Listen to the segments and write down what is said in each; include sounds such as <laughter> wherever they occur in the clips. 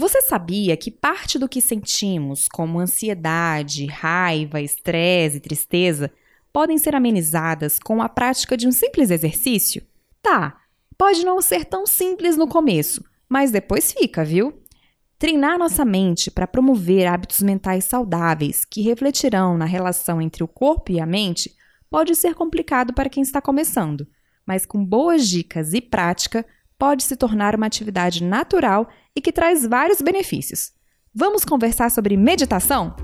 Você sabia que parte do que sentimos, como ansiedade, raiva, estresse e tristeza, podem ser amenizadas com a prática de um simples exercício? Tá, pode não ser tão simples no começo, mas depois fica, viu? Treinar nossa mente para promover hábitos mentais saudáveis que refletirão na relação entre o corpo e a mente pode ser complicado para quem está começando, mas com boas dicas e prática pode se tornar uma atividade natural e que traz vários benefícios. Vamos conversar sobre meditação?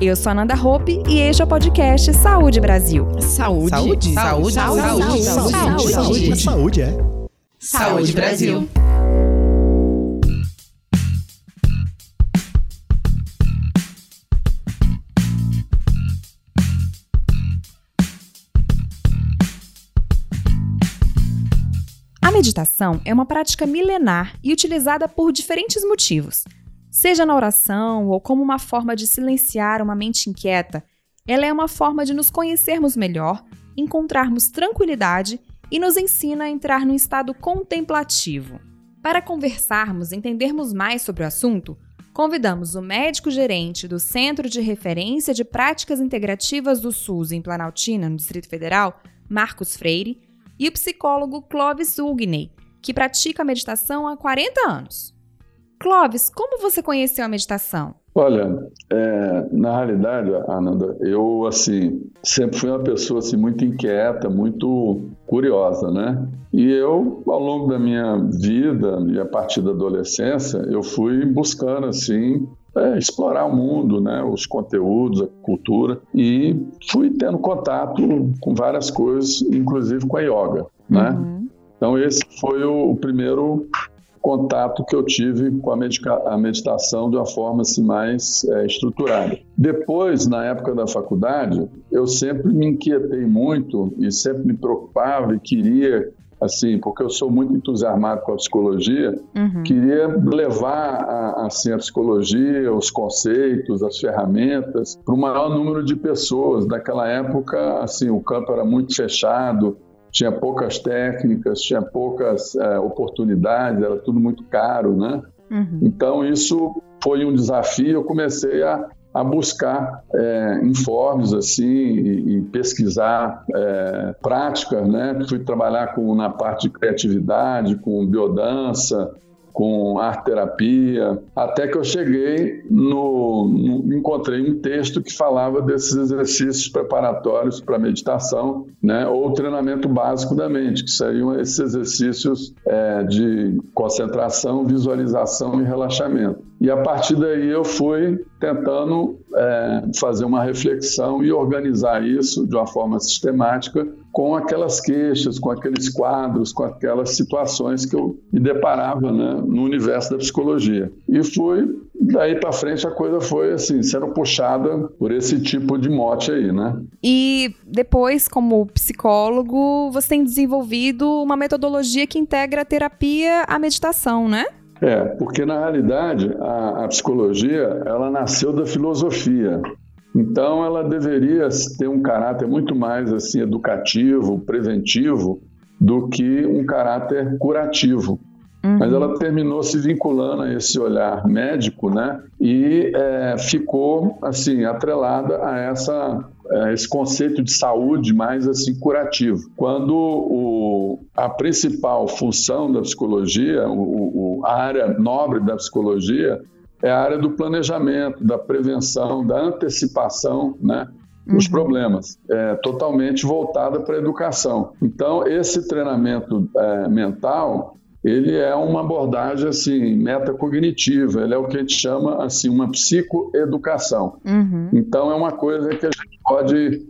Eu sou a Nanda Hope e este é o podcast Saúde Brasil. Saúde. Saúde. Saúde. Saúde. Saúde. Saúde. Saúde. Saúde, é. Saúde Brasil. A meditação é uma prática milenar e utilizada por diferentes motivos. Seja na oração ou como uma forma de silenciar uma mente inquieta, ela é uma forma de nos conhecermos melhor, encontrarmos tranquilidade e nos ensina a entrar num estado contemplativo. Para conversarmos e entendermos mais sobre o assunto, convidamos o médico gerente do Centro de Referência de Práticas Integrativas do SUS em Planaltina, no Distrito Federal, Marcos Freire, e o psicólogo Clovis Ugney, que pratica a meditação há 40 anos. Clovis, como você conheceu a meditação? Olha, é, na realidade, Ananda, eu assim sempre fui uma pessoa assim muito inquieta, muito curiosa, né? E eu, ao longo da minha vida e a partir da adolescência, eu fui buscando assim é, explorar o mundo, né, os conteúdos, a cultura, e fui tendo contato com várias coisas, inclusive com a yoga, né? Uhum. Então esse foi o, o primeiro contato que eu tive com a, a meditação de uma forma assim, mais é, estruturada. Depois, na época da faculdade, eu sempre me inquietei muito e sempre me preocupava e queria assim, porque eu sou muito entusiasmado com a psicologia, uhum. queria levar a, assim, a psicologia, os conceitos, as ferramentas para o maior número de pessoas. Naquela época, assim, o campo era muito fechado, tinha poucas técnicas, tinha poucas é, oportunidades, era tudo muito caro, né? Uhum. Então isso foi um desafio. Eu comecei a, a buscar é, informes assim e, e pesquisar é, práticas, né? Fui trabalhar com na parte de criatividade, com biodança, com arte terapia, até que eu cheguei no, no, encontrei um texto que falava desses exercícios preparatórios para meditação, né, ou treinamento básico da mente, que seriam esses exercícios é, de concentração, visualização e relaxamento. E a partir daí eu fui tentando é, fazer uma reflexão e organizar isso de uma forma sistemática com aquelas queixas, com aqueles quadros, com aquelas situações que eu me deparava né, no universo da psicologia. E fui, daí para frente a coisa foi assim, sendo puxada por esse tipo de mote aí, né? E depois, como psicólogo, você tem desenvolvido uma metodologia que integra a terapia à meditação, né? É, porque na realidade a, a psicologia ela nasceu da filosofia. Então ela deveria ter um caráter muito mais assim educativo, preventivo, do que um caráter curativo. Uhum. Mas ela terminou se vinculando a esse olhar médico, né? E é, ficou assim atrelada a essa esse conceito de saúde mais assim curativo. Quando o, a principal função da psicologia, o, o, a área nobre da psicologia, é a área do planejamento, da prevenção, da antecipação, né? Os uhum. problemas, é, totalmente voltada para a educação. Então, esse treinamento é, mental, ele é uma abordagem assim metacognitiva, ele é o que a gente chama assim uma psicoeducação. Uhum. Então é uma coisa que a gente pode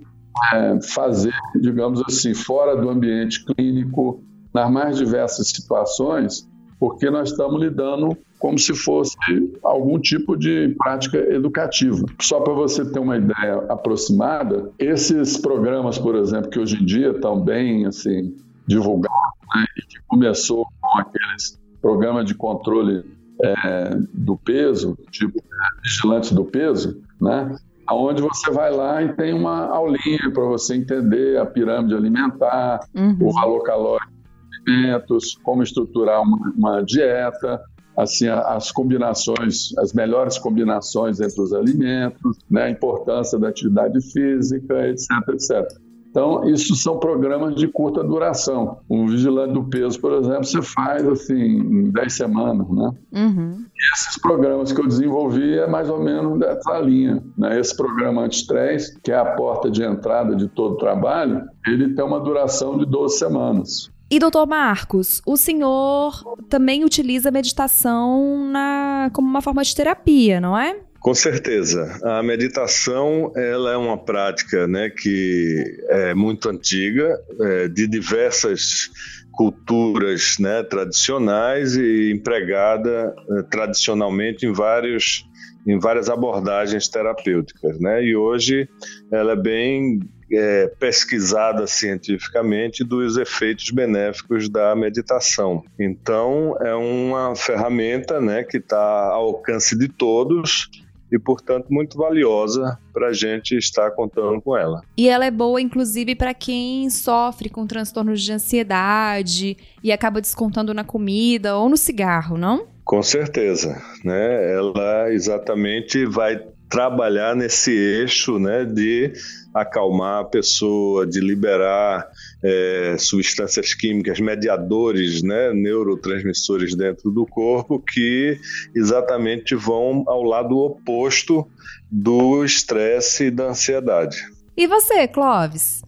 é, fazer, digamos assim, fora do ambiente clínico, nas mais diversas situações, porque nós estamos lidando como se fosse algum tipo de prática educativa. Só para você ter uma ideia aproximada, esses programas, por exemplo, que hoje em dia estão bem assim divulgados, né, e que começou com aqueles programas de controle é, do peso, tipo é, vigilantes do peso, né? Onde você vai lá e tem uma aulinha para você entender a pirâmide alimentar, uhum. o valor calórico dos alimentos, como estruturar uma, uma dieta, assim as combinações, as melhores combinações entre os alimentos, né, a importância da atividade física, etc, etc. Então, isso são programas de curta duração. Um vigilante do peso, por exemplo, você faz assim em 10 semanas, né? Uhum. E esses programas que eu desenvolvi é mais ou menos dessa linha. Né? Esse programa anti-estresse, que é a porta de entrada de todo o trabalho, ele tem uma duração de 12 semanas. E doutor Marcos, o senhor também utiliza a meditação na, como uma forma de terapia, não é? Com certeza. A meditação ela é uma prática né, que é muito antiga, é, de diversas culturas né, tradicionais e empregada é, tradicionalmente em vários em várias abordagens terapêuticas, né? E hoje ela é bem é, pesquisada cientificamente dos efeitos benéficos da meditação. Então é uma ferramenta, né, que está ao alcance de todos e, portanto, muito valiosa para a gente estar contando com ela. E ela é boa, inclusive, para quem sofre com transtornos de ansiedade e acaba descontando na comida ou no cigarro, não? Com certeza, né? Ela exatamente vai trabalhar nesse eixo né, de acalmar a pessoa, de liberar é, substâncias químicas, mediadores, né, neurotransmissores dentro do corpo que exatamente vão ao lado oposto do estresse e da ansiedade. E você, Clóvis?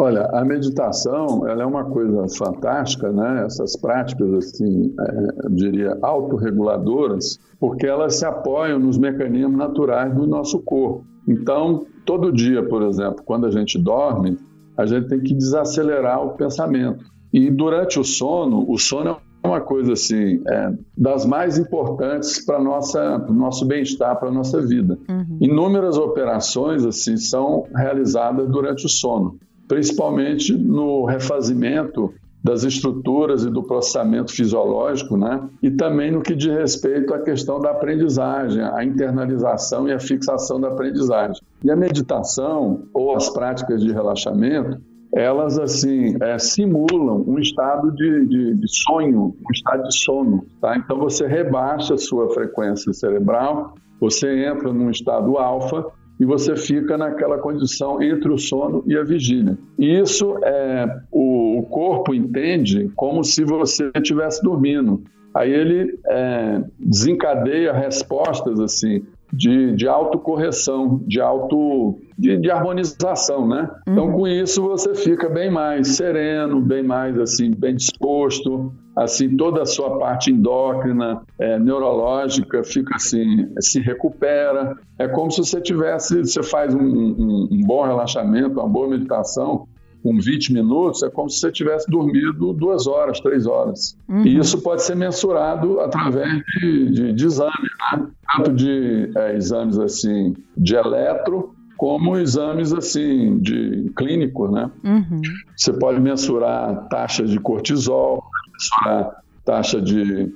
Olha, a meditação ela é uma coisa fantástica, né? Essas práticas, assim, é, eu diria, autorreguladoras, porque elas se apoiam nos mecanismos naturais do nosso corpo. Então, todo dia, por exemplo, quando a gente dorme, a gente tem que desacelerar o pensamento. E durante o sono, o sono é uma coisa assim é, das mais importantes para nossa nosso bem-estar para nossa vida uhum. inúmeras operações assim são realizadas durante o sono principalmente no refazimento das estruturas e do processamento fisiológico, né? E também no que diz respeito à questão da aprendizagem, a internalização e a fixação da aprendizagem. E a meditação ou as práticas de relaxamento, elas assim é, simulam um estado de, de, de, sonho, um estado de sono, tá? Então você rebaixa a sua frequência cerebral, você entra num estado alfa e você fica naquela condição entre o sono e a vigília. E isso é, o, o corpo entende como se você estivesse dormindo. Aí ele é, desencadeia respostas assim de, de autocorreção, de auto de, de harmonização, né? Então, uhum. Então com isso você fica bem mais sereno, bem mais assim bem disposto, assim toda a sua parte endócrina, é, neurológica fica assim se recupera. É como se você tivesse, você faz um, um, um bom relaxamento, uma boa meditação, com 20 minutos, é como se você tivesse dormido duas horas, três horas. Uhum. E isso pode ser mensurado através de, de, de exames, né? tanto de é, exames assim de eletro, como exames assim de clínicos, né? Uhum. Você pode mensurar taxas de cortisol, mensurar taxa de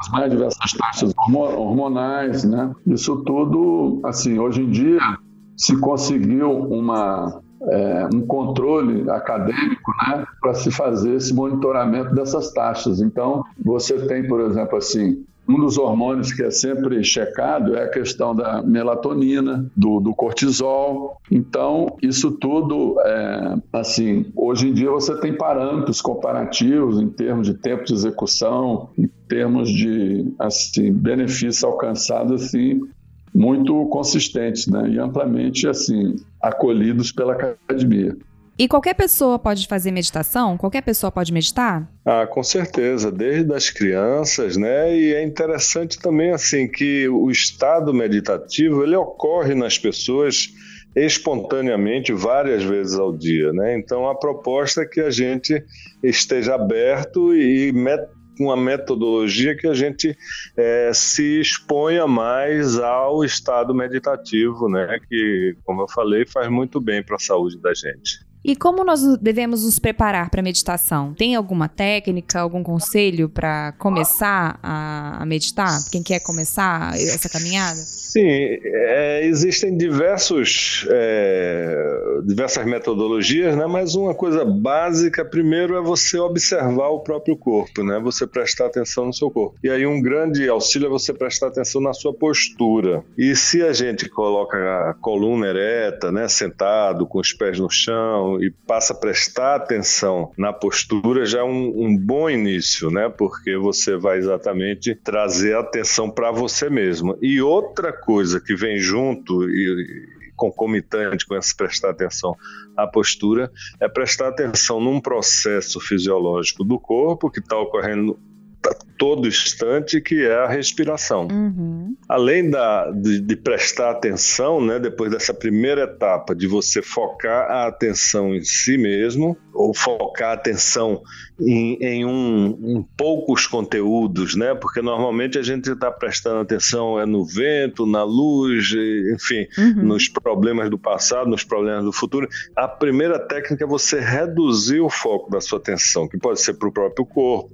as mais diversas taxas hormonais, né? Isso tudo, assim, hoje em dia se conseguiu uma é, um controle acadêmico né, para se fazer esse monitoramento dessas taxas. Então, você tem, por exemplo, assim, um dos hormônios que é sempre checado é a questão da melatonina, do, do cortisol. Então, isso tudo, é, assim, hoje em dia você tem parâmetros comparativos em termos de tempo de execução, em termos de assim, benefícios alcançados, assim, muito consistentes né? e amplamente assim acolhidos pela academia. E qualquer pessoa pode fazer meditação? Qualquer pessoa pode meditar? Ah, com certeza, desde as crianças, né? E é interessante também assim que o estado meditativo ele ocorre nas pessoas espontaneamente várias vezes ao dia, né? Então a proposta é que a gente esteja aberto e uma metodologia que a gente é, se exponha mais ao estado meditativo, né? Que, como eu falei, faz muito bem para a saúde da gente. E como nós devemos nos preparar para a meditação? Tem alguma técnica, algum conselho para começar a, meditar? Quem quer começar essa caminhada? Sim, é, existem diversos, é, diversas metodologias, né? mas uma coisa básica primeiro é você observar o próprio corpo, né? você prestar atenção no seu corpo. E aí um grande auxílio é você prestar atenção na sua postura. E se a gente coloca a coluna ereta, né? sentado, com os pés no chão, e passa a prestar atenção na postura, já é um, um bom início, né? Porque você vai exatamente trazer atenção para você mesmo. E outra coisa que vem junto e, concomitante com esse prestar atenção à postura é prestar atenção num processo fisiológico do corpo que está ocorrendo todo instante, que é a respiração. Uhum. Além da, de, de, prestar atenção, né, depois dessa primeira etapa de você focar a atenção em si mesmo, ou focar a atenção em, em um, em poucos conteúdos, né, porque normalmente a gente está prestando atenção é no vento, na luz, enfim, uhum. nos problemas do passado, nos problemas do futuro. A primeira técnica é você reduzir o foco da sua atenção, que pode ser para o próprio corpo,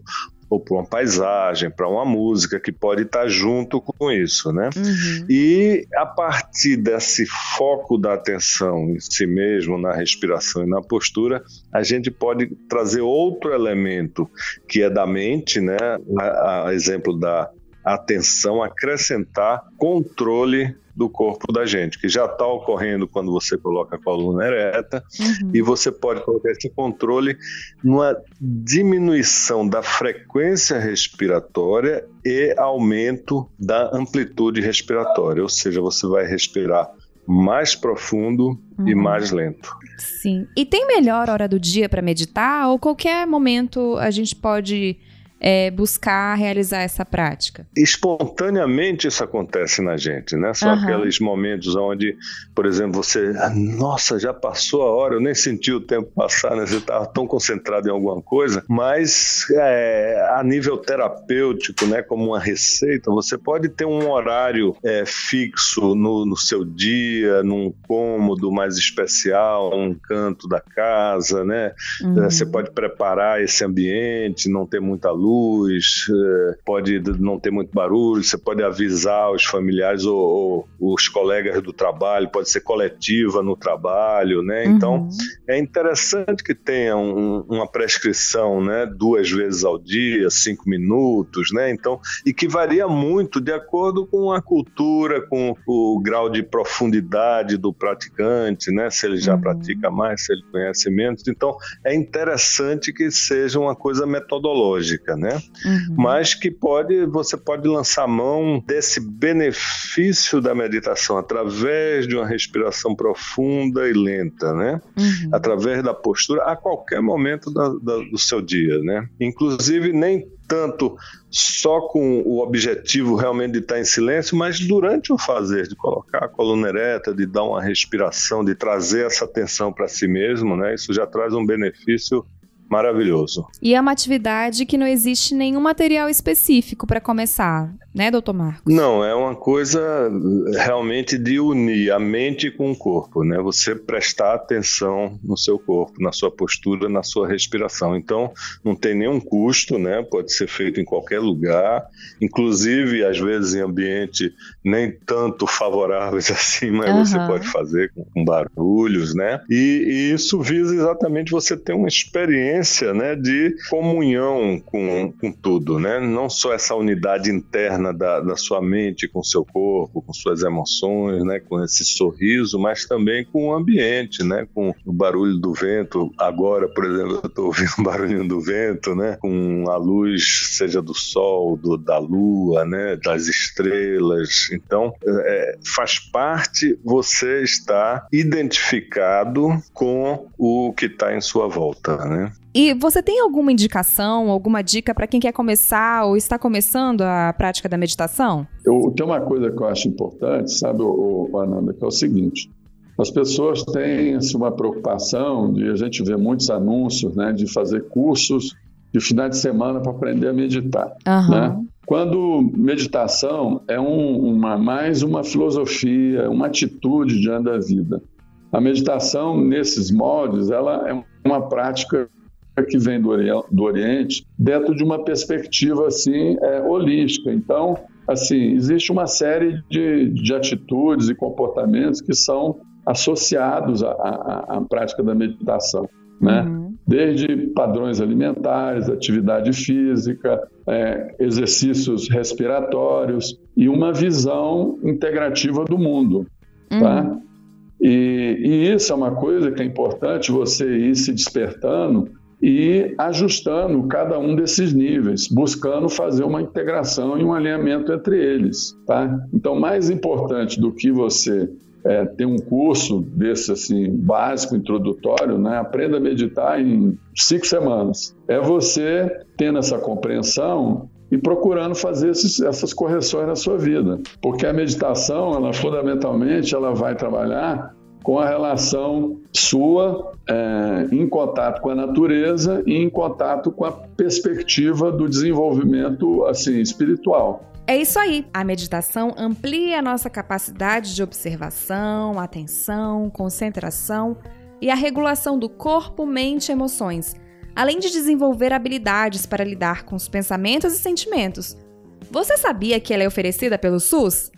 ou para uma paisagem, para uma música que pode estar junto com isso, né? Uhum. E a partir desse foco da atenção em si mesmo, na respiração e na postura, a gente pode trazer outro elemento que é da mente, né? A, a exemplo da atenção, acrescentar controle do corpo da gente, que já está ocorrendo quando você coloca a coluna ereta, uhum. e você pode colocar esse controle numa diminuição da frequência respiratória e aumento da amplitude respiratória, ou seja, você vai respirar mais profundo uhum. e mais lento. Sim. E tem melhor hora do dia para meditar ou qualquer momento a gente pode é, buscar realizar essa prática? Espontaneamente isso acontece na gente, né? São uhum. aqueles momentos onde, por exemplo, você, nossa, já passou a hora, eu nem senti o tempo passar, né? Você estava tão concentrado em alguma coisa, mas é, a nível terapêutico, né? Como uma receita, você pode ter um horário é, fixo no, no seu dia, num cômodo mais especial, um canto da casa, né? Uhum. Você pode preparar esse ambiente, não ter muita luz luz, é, pode não ter muito barulho, você pode avisar os familiares ou, ou os colegas do trabalho, pode ser coletiva no trabalho, né? Uhum. Então é interessante que tenha um, uma prescrição, né? Duas vezes ao dia, cinco minutos, né? Então e que varia muito de acordo com a cultura, com o grau de profundidade do praticante, né? Se ele já uhum. pratica mais, se ele conhece menos. Então é interessante que seja uma coisa metodológica, né? Uhum. Mas que pode, você pode lançar mão desse benefício da meditação através de uma respiração profunda e lenta, né? Uhum. Através da postura a qualquer momento da, da, do seu dia, né? Inclusive nem tanto só com o objetivo realmente de estar em silêncio, mas durante o fazer, de colocar a coluna ereta, de dar uma respiração, de trazer essa atenção para si mesmo, né? Isso já traz um benefício maravilhoso. E é uma atividade que não existe nenhum material específico para começar né, doutor Marcos? Não, é uma coisa realmente de unir a mente com o corpo, né? Você prestar atenção no seu corpo, na sua postura, na sua respiração. Então, não tem nenhum custo, né? Pode ser feito em qualquer lugar, inclusive às vezes em ambiente nem tanto favoráveis <laughs> assim, mas uhum. você pode fazer com, com barulhos, né? E, e, isso visa exatamente você ter uma experiência, né, de comunhão com, com tudo, né? Não só essa unidade interna interna da, da sua mente com seu corpo, com suas emoções, né, com esse sorriso, mas também com o ambiente, né, com o barulho do vento. Agora, por exemplo, eu estou ouvindo o barulhinho do vento, né, com a luz, seja do sol, do, da lua, né, das estrelas. Então, é, faz parte você estar identificado com o que está em sua volta, né? E você tem alguma indicação, alguma dica para quem quer começar ou está começando a prática da meditação? Eu, tem uma coisa que eu acho importante, sabe, o, o Ananda, que é o seguinte: as pessoas têm assim, uma preocupação de a gente ver muitos anúncios, né, de fazer cursos de final de semana para aprender a meditar, uhum. né? Quando meditação é um, uma, mais uma filosofia, uma atitude diante da vida. A meditação, nesses moldes, ela é uma prática que vem do, Oriente dentro de uma perspectiva assim é, holística. Então, assim, existe uma série de, de atitudes e comportamentos que são associados à, à, à prática da meditação, né? Uhum. Desde padrões alimentares, atividade física, é, exercícios respiratórios e uma visão integrativa do mundo, tá? uhum. tá? E, e isso é uma coisa que é importante você ir se despertando e ajustando cada um desses níveis, buscando fazer uma integração e um alinhamento entre eles, tá? Então, mais importante do que você é, ter um curso desse assim básico, introdutório, né? Aprenda a meditar em cinco semanas. É você tendo essa compreensão e procurando fazer esses, essas correções na sua vida, porque a meditação, ela fundamentalmente, ela vai trabalhar com a relação sua é, em contato com a natureza e em contato com a perspectiva do desenvolvimento assim espiritual. É isso aí. A meditação amplia a nossa capacidade de observação, atenção, concentração e a regulação do corpo, mente e emoções, além de desenvolver habilidades para lidar com os pensamentos e sentimentos. Você sabia que ela é oferecida pelo SUS?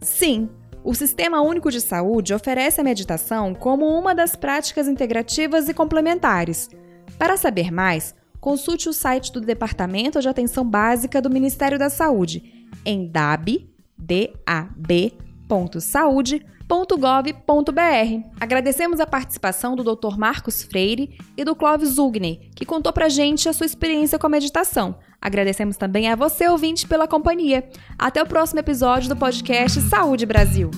Sim, o Sistema Único de Saúde oferece a meditação como uma das práticas integrativas e complementares. Para saber mais, consulte o site do Departamento de Atenção Básica do Ministério da Saúde em dab.saude.gov.br. Agradecemos a participação do Dr. Marcos Freire e do Clóvis Ugney, que contou pra gente a sua experiência com a meditação. Agradecemos também a você, ouvinte, pela companhia. Até o próximo episódio do podcast Saúde Brasil.